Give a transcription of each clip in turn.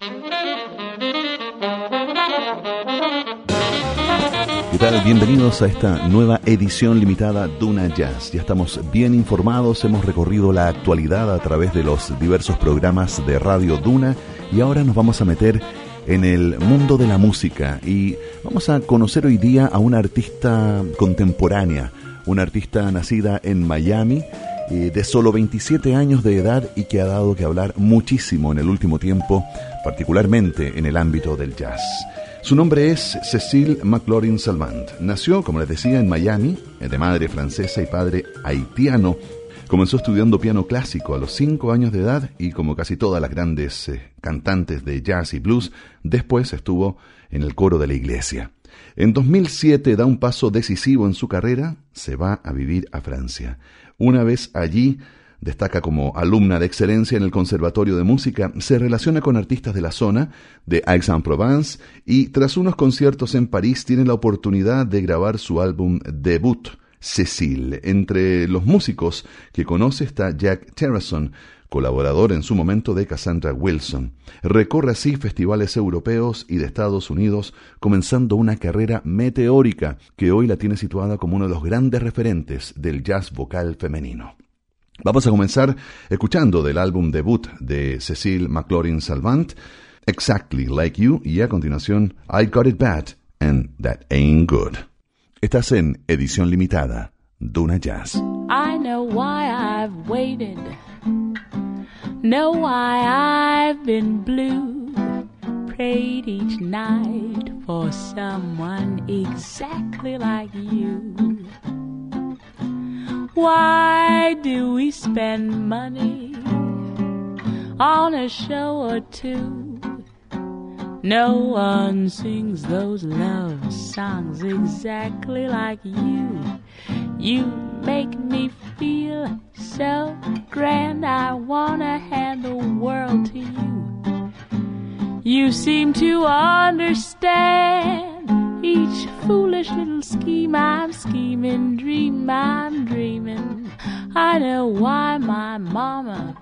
¿Qué tal? Bienvenidos a esta nueva edición limitada Duna Jazz. Ya estamos bien informados, hemos recorrido la actualidad a través de los diversos programas de Radio Duna y ahora nos vamos a meter en el mundo de la música y vamos a conocer hoy día a una artista contemporánea, una artista nacida en Miami, eh, de solo 27 años de edad y que ha dado que hablar muchísimo en el último tiempo, particularmente en el ámbito del jazz. Su nombre es Cecile McLaurin Salvant. Nació, como les decía, en Miami, de madre francesa y padre haitiano. Comenzó estudiando piano clásico a los 5 años de edad y como casi todas las grandes eh, cantantes de jazz y blues, después estuvo en el coro de la iglesia. En 2007 da un paso decisivo en su carrera, se va a vivir a Francia. Una vez allí, destaca como alumna de excelencia en el Conservatorio de Música, se relaciona con artistas de la zona, de Aix-en-Provence, y tras unos conciertos en París tiene la oportunidad de grabar su álbum debut, Cecil. Entre los músicos que conoce está Jack Terrason, colaborador en su momento de Cassandra Wilson. Recorre así festivales europeos y de Estados Unidos, comenzando una carrera meteórica que hoy la tiene situada como uno de los grandes referentes del jazz vocal femenino. Vamos a comenzar escuchando del álbum debut de Cecile McLaurin Salvant, Exactly Like You, y a continuación I Got It Bad and That Ain't Good. Estás en edición limitada, Duna Jazz. I know why I've waited, know why I've been blue, prayed each night for someone exactly like you. Why do we spend money on a show or two? No one sings those love songs exactly like you. You make me feel so grand, I wanna hand the world to you. You seem to understand each foolish little scheme I'm scheming, dream I'm dreaming. I know why my mama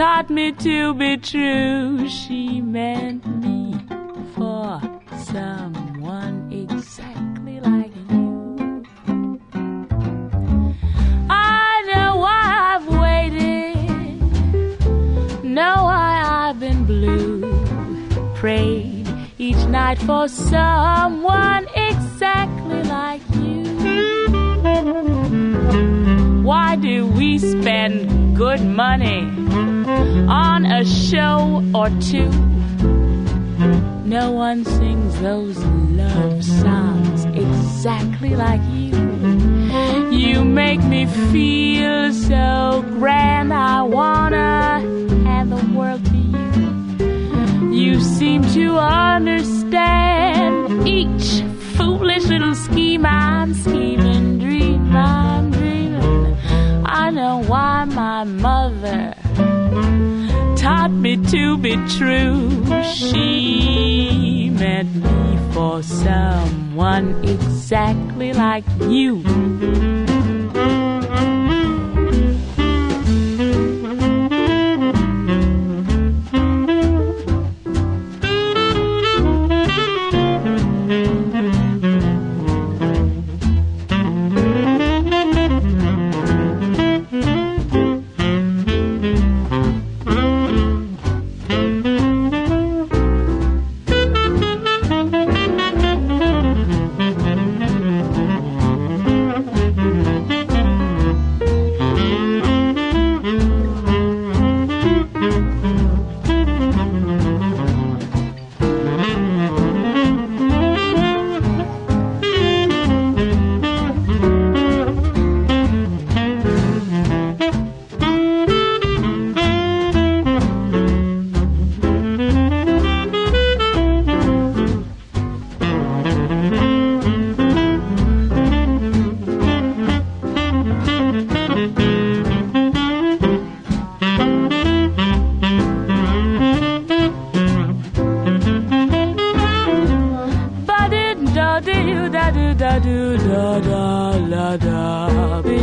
taught me to be true. She meant me for someone exactly like you. I know why I've waited, know why I've been blue. Prayed each night for someone exactly like you. Why do we spend good money on a show or two? No one sings those love songs exactly like you. You make me feel so grand, I wanna hand the world to you. You seem to understand each foolish little scheme I'm scheming, why my mother taught me to be true. She meant me for someone exactly like you.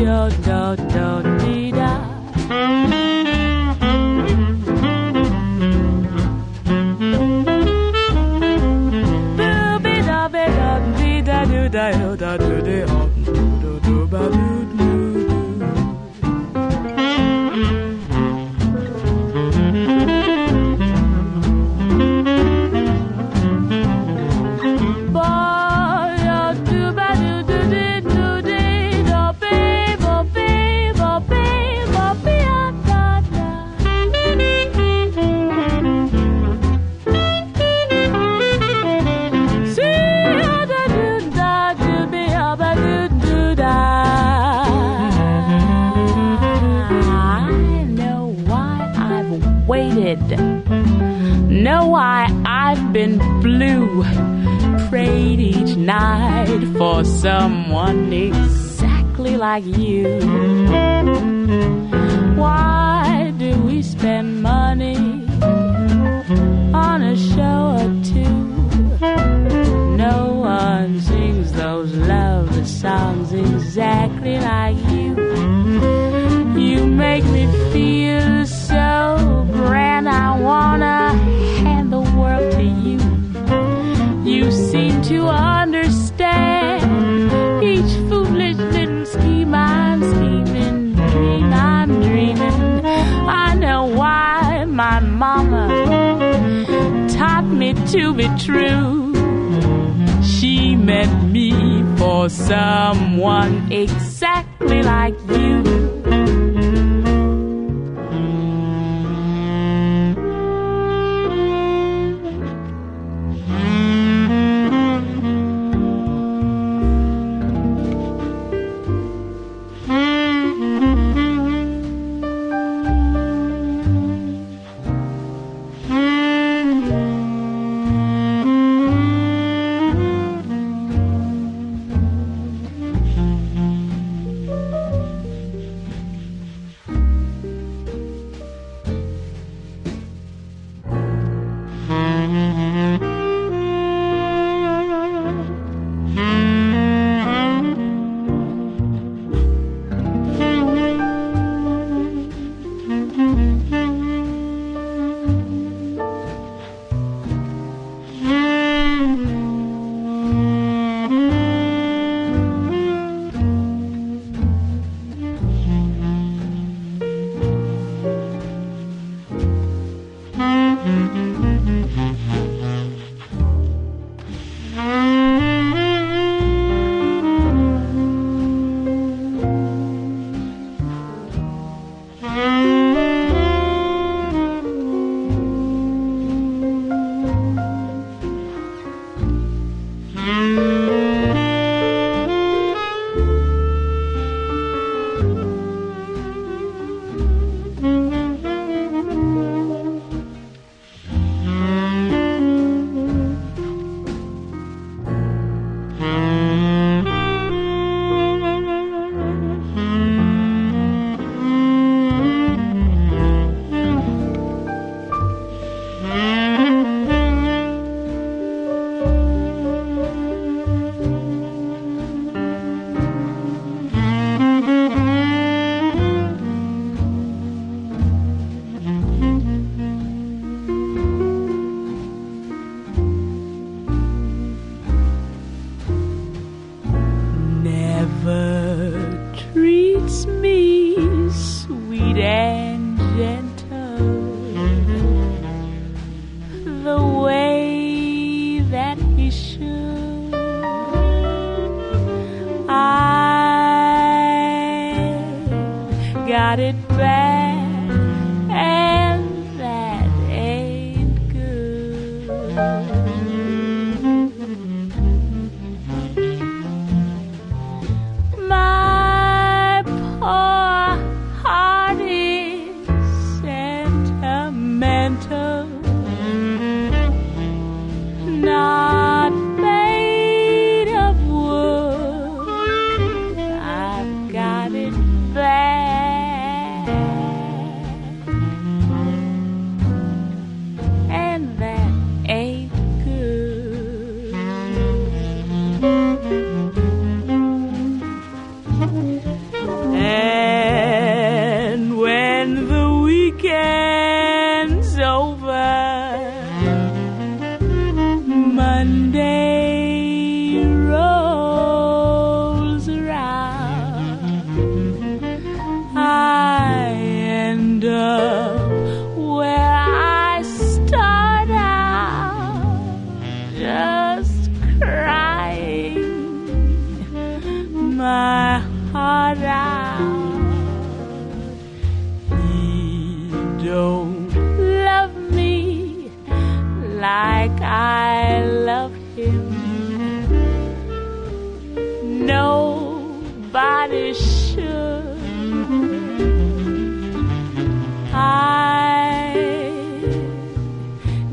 do do do do know why I've been blue. Prayed each night for someone exactly like you. Why do we spend money on a show or two? No one sings those love songs exactly like you. You make me feel so grand. I wanna hand the world to you. You seem to understand each foolish little scheme I'm scheming, dream I'm dreaming. I know why my mama taught me to be true. She meant me for someone exactly like you. decided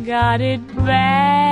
got it bad.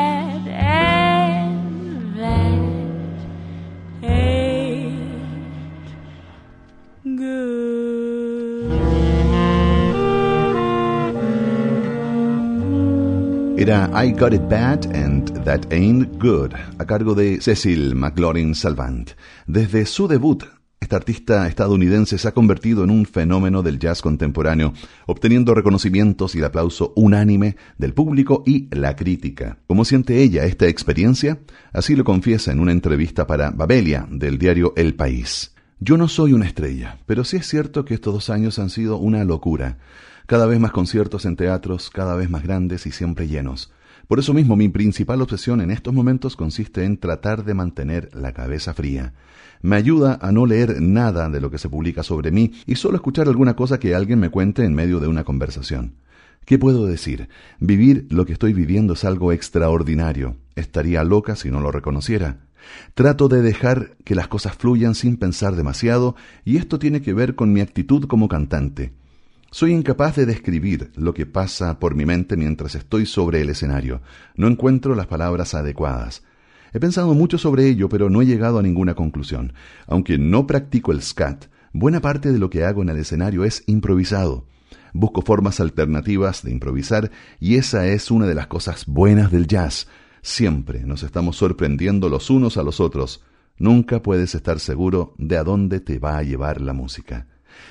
Era I Got It Bad and That Ain't Good, a cargo de Cecil McLaurin Salvant. Desde su debut esta artista estadounidense se ha convertido en un fenómeno del jazz contemporáneo, obteniendo reconocimientos y el aplauso unánime del público y la crítica. ¿Cómo siente ella esta experiencia? Así lo confiesa en una entrevista para Babelia del diario El País. Yo no soy una estrella, pero sí es cierto que estos dos años han sido una locura. Cada vez más conciertos en teatros, cada vez más grandes y siempre llenos. Por eso mismo mi principal obsesión en estos momentos consiste en tratar de mantener la cabeza fría me ayuda a no leer nada de lo que se publica sobre mí y solo escuchar alguna cosa que alguien me cuente en medio de una conversación. ¿Qué puedo decir? Vivir lo que estoy viviendo es algo extraordinario. Estaría loca si no lo reconociera. Trato de dejar que las cosas fluyan sin pensar demasiado y esto tiene que ver con mi actitud como cantante. Soy incapaz de describir lo que pasa por mi mente mientras estoy sobre el escenario. No encuentro las palabras adecuadas. He pensado mucho sobre ello, pero no he llegado a ninguna conclusión. Aunque no practico el scat, buena parte de lo que hago en el escenario es improvisado. Busco formas alternativas de improvisar y esa es una de las cosas buenas del jazz. Siempre nos estamos sorprendiendo los unos a los otros. Nunca puedes estar seguro de a dónde te va a llevar la música.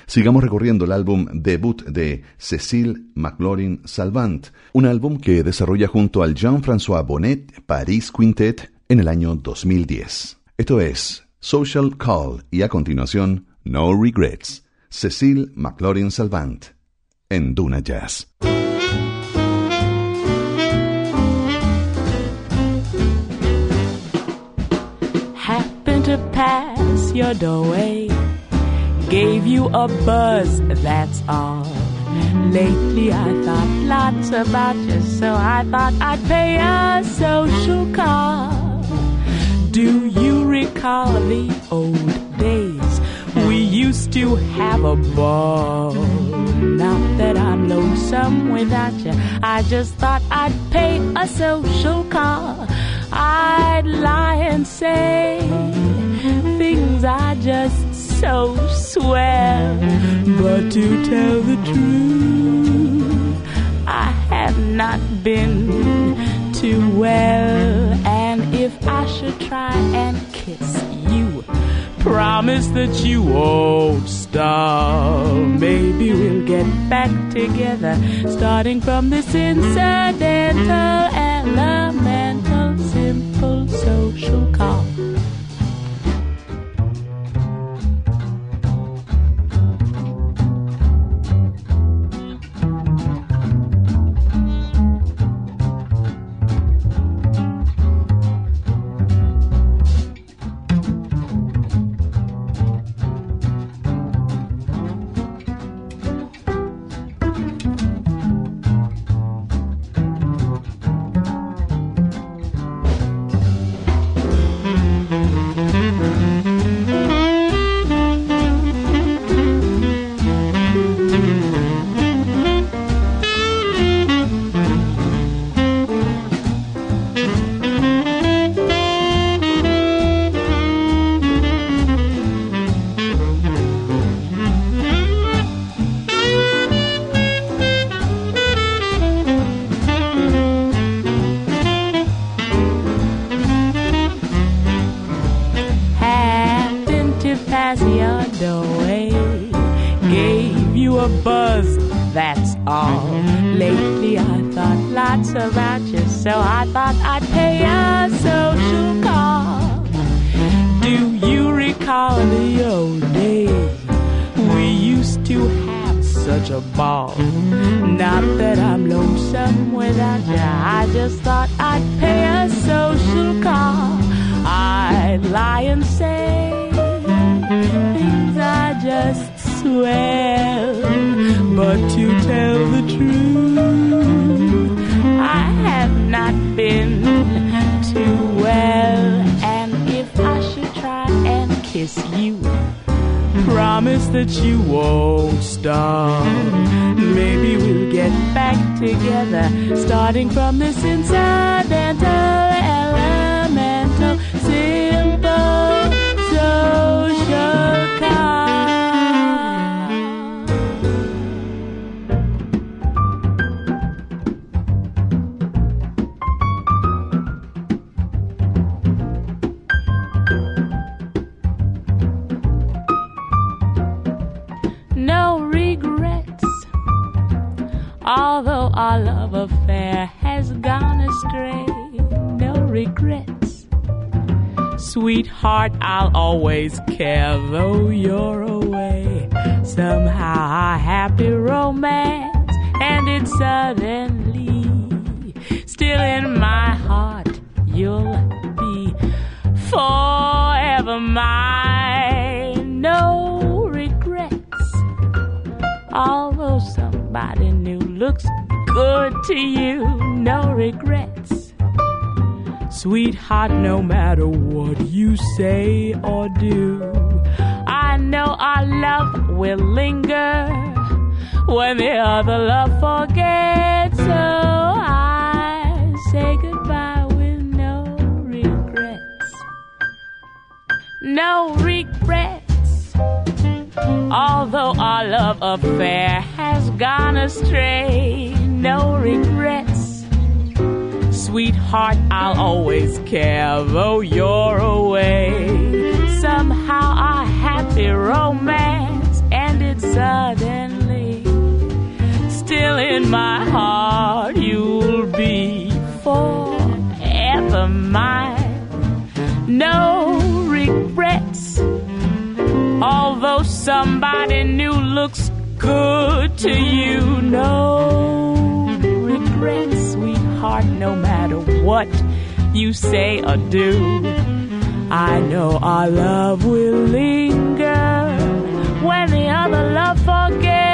Sigamos recorriendo el álbum debut de Cécile McLaurin Salvant, un álbum que desarrolla junto al Jean-François Bonnet Paris Quintet en el año 2010. Esto es Social Call y a continuación No Regrets, Cecil McLaurin Salvant en Duna Jazz. Happened to pass your doorway, gave you a buzz, that's all. Lately I thought lots about you, so I thought I'd pay a social call. Do you recall the old days? We used to have a ball. Now that I'm lonesome without you, I just thought I'd pay a social call. I'd lie and say things I just so swell. But to tell the truth, I have not been too well And if I should try and kiss you. Promise that you won't stop. Maybe we'll get back together, starting from this incidental, elemental, simple social call. Do you recall the old days? We used to have such a ball. Not that I'm lonesome without you, I just thought I'd pay a social call. I'd lie and say things I just swear. But to tell you won't stop. Maybe we'll get back together, starting from this incidental elemental Sweetheart, I'll always care though you're away. Somehow our happy romance ended suddenly. Still in my heart, you'll be forever mine. No regrets. Although somebody new looks good to you, no regrets. Sweetheart, no matter what you say or do, I know our love will linger when the other love forgets. So I say goodbye with no regrets. No regrets. Although our love affair has gone astray, no regrets. Sweetheart, I'll always care though you're away. Somehow our happy romance ended suddenly. Still in my heart, you'll be forever mine. No regrets. Although somebody new looks good to you, no regrets, sweetheart, no matter what you say or do. I know our love will linger when the other love forgets.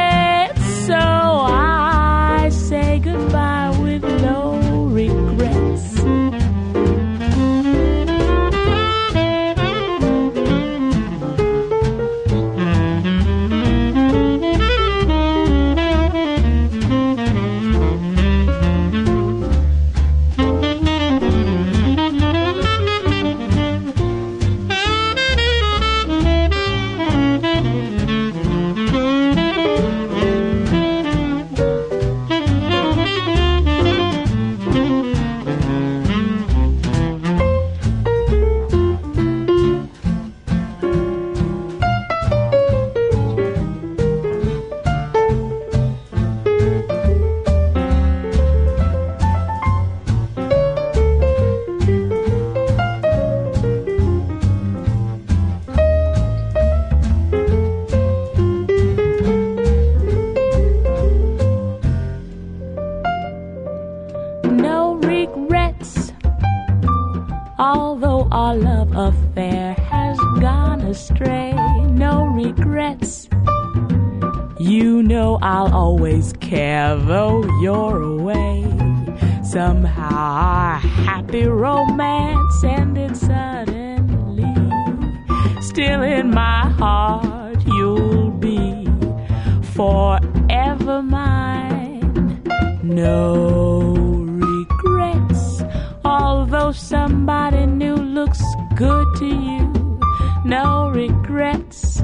Good to you, no regrets.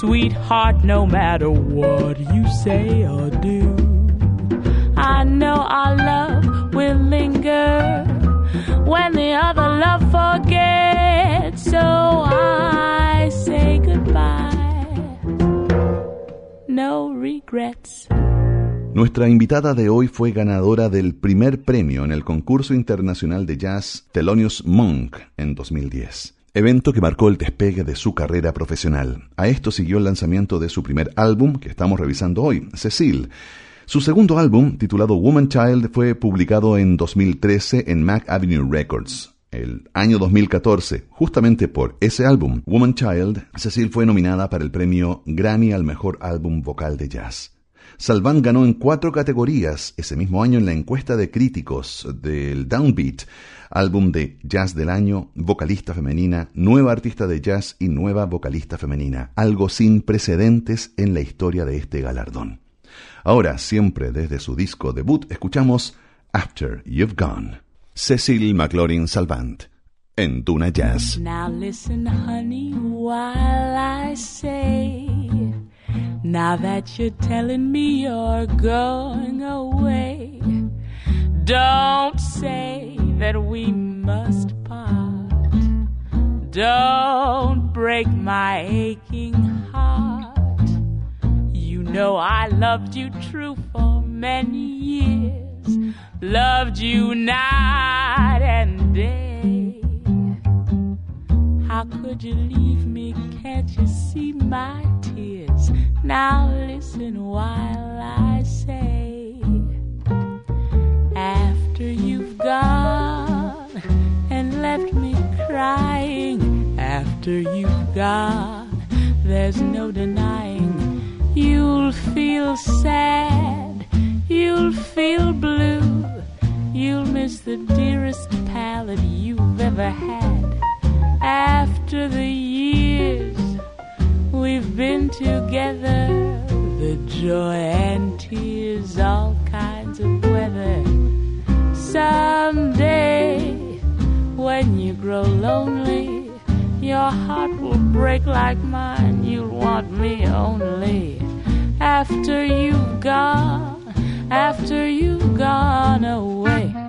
Sweetheart, no matter what you say or do, I know our love will linger when the other love forgets. So I say goodbye. No regrets. Nuestra invitada de hoy fue ganadora del primer premio en el concurso internacional de jazz Thelonious Monk en 2010, evento que marcó el despegue de su carrera profesional. A esto siguió el lanzamiento de su primer álbum que estamos revisando hoy, Cecil. Su segundo álbum, titulado Woman Child, fue publicado en 2013 en Mac Avenue Records. El año 2014, justamente por ese álbum, Woman Child, Cecil fue nominada para el premio Grammy al mejor álbum vocal de jazz. Salvan ganó en cuatro categorías ese mismo año en la encuesta de críticos del Downbeat, álbum de jazz del año, vocalista femenina, nueva artista de jazz y nueva vocalista femenina, algo sin precedentes en la historia de este galardón. Ahora, siempre desde su disco debut, escuchamos After You've Gone. Cecil McLaurin Salvant en Duna Jazz. Now listen, honey, while I say, now that you're telling me you're going away, don't say that we must part. Don't break my aching heart. You know I loved you true for many years, loved you night and day. How could you leave me? Can't you see my tears? Now listen while I say, after you've gone and left me crying, after you've gone, there's no denying you'll feel sad, you'll feel blue, you'll miss the dearest pallet you've ever had after the years we've been together, the joy and tears, all kinds of weather. Someday, when you grow lonely, your heart will break like mine. You'll want me only after you've gone, after you've gone away.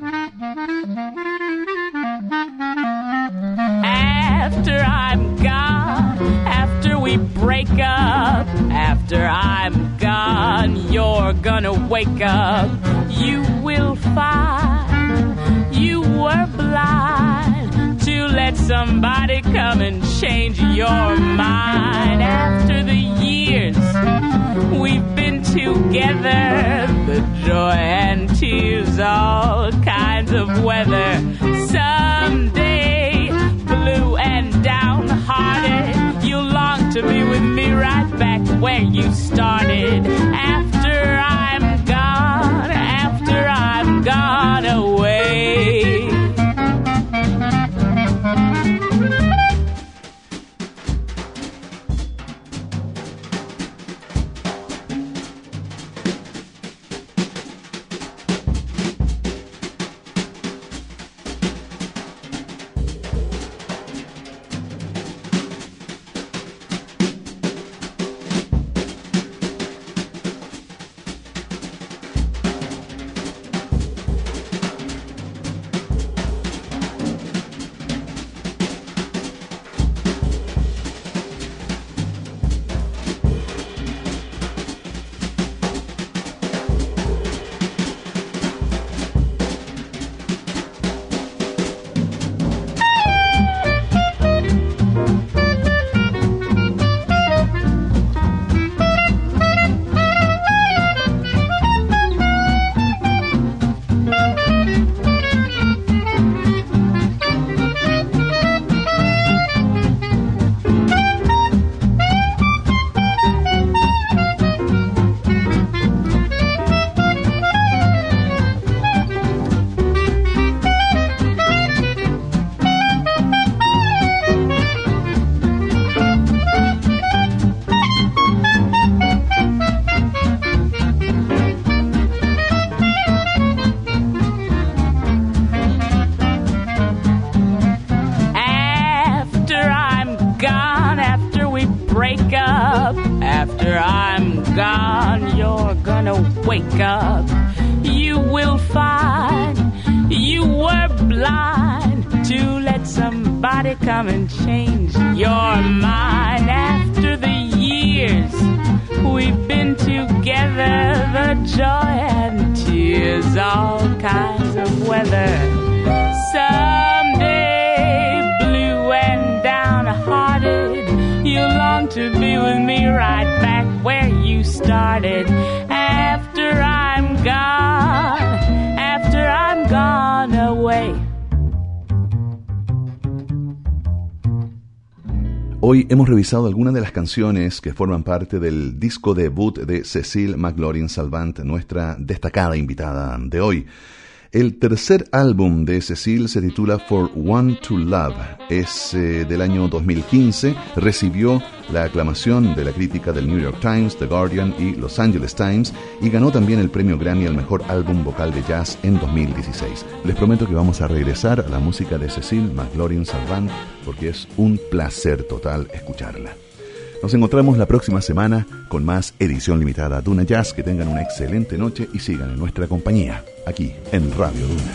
After I'm gone, after we break up, after I'm gone, you're gonna wake up. You will find you were blind to let somebody come and change your mind. After the years we've been together, the joy and tears, all kinds of weather. Someday, wake up. You will find you were blind to let somebody come and change your mind. After the years we've been together, the joy and tears, all kinds of weather. Someday, blue and downhearted, you long to be with me right back where you started. Hoy hemos revisado algunas de las canciones que forman parte del disco debut de Cecil McLaurin Salvant, nuestra destacada invitada de hoy. El tercer álbum de Cecil se titula For One to Love. Es eh, del año 2015. Recibió la aclamación de la crítica del New York Times, The Guardian y Los Angeles Times y ganó también el premio Grammy al mejor álbum vocal de jazz en 2016. Les prometo que vamos a regresar a la música de Cecil McLaurin Salvant porque es un placer total escucharla. Nos encontramos la próxima semana con más edición limitada Duna Jazz. Que tengan una excelente noche y sigan en nuestra compañía, aquí en Radio Duna.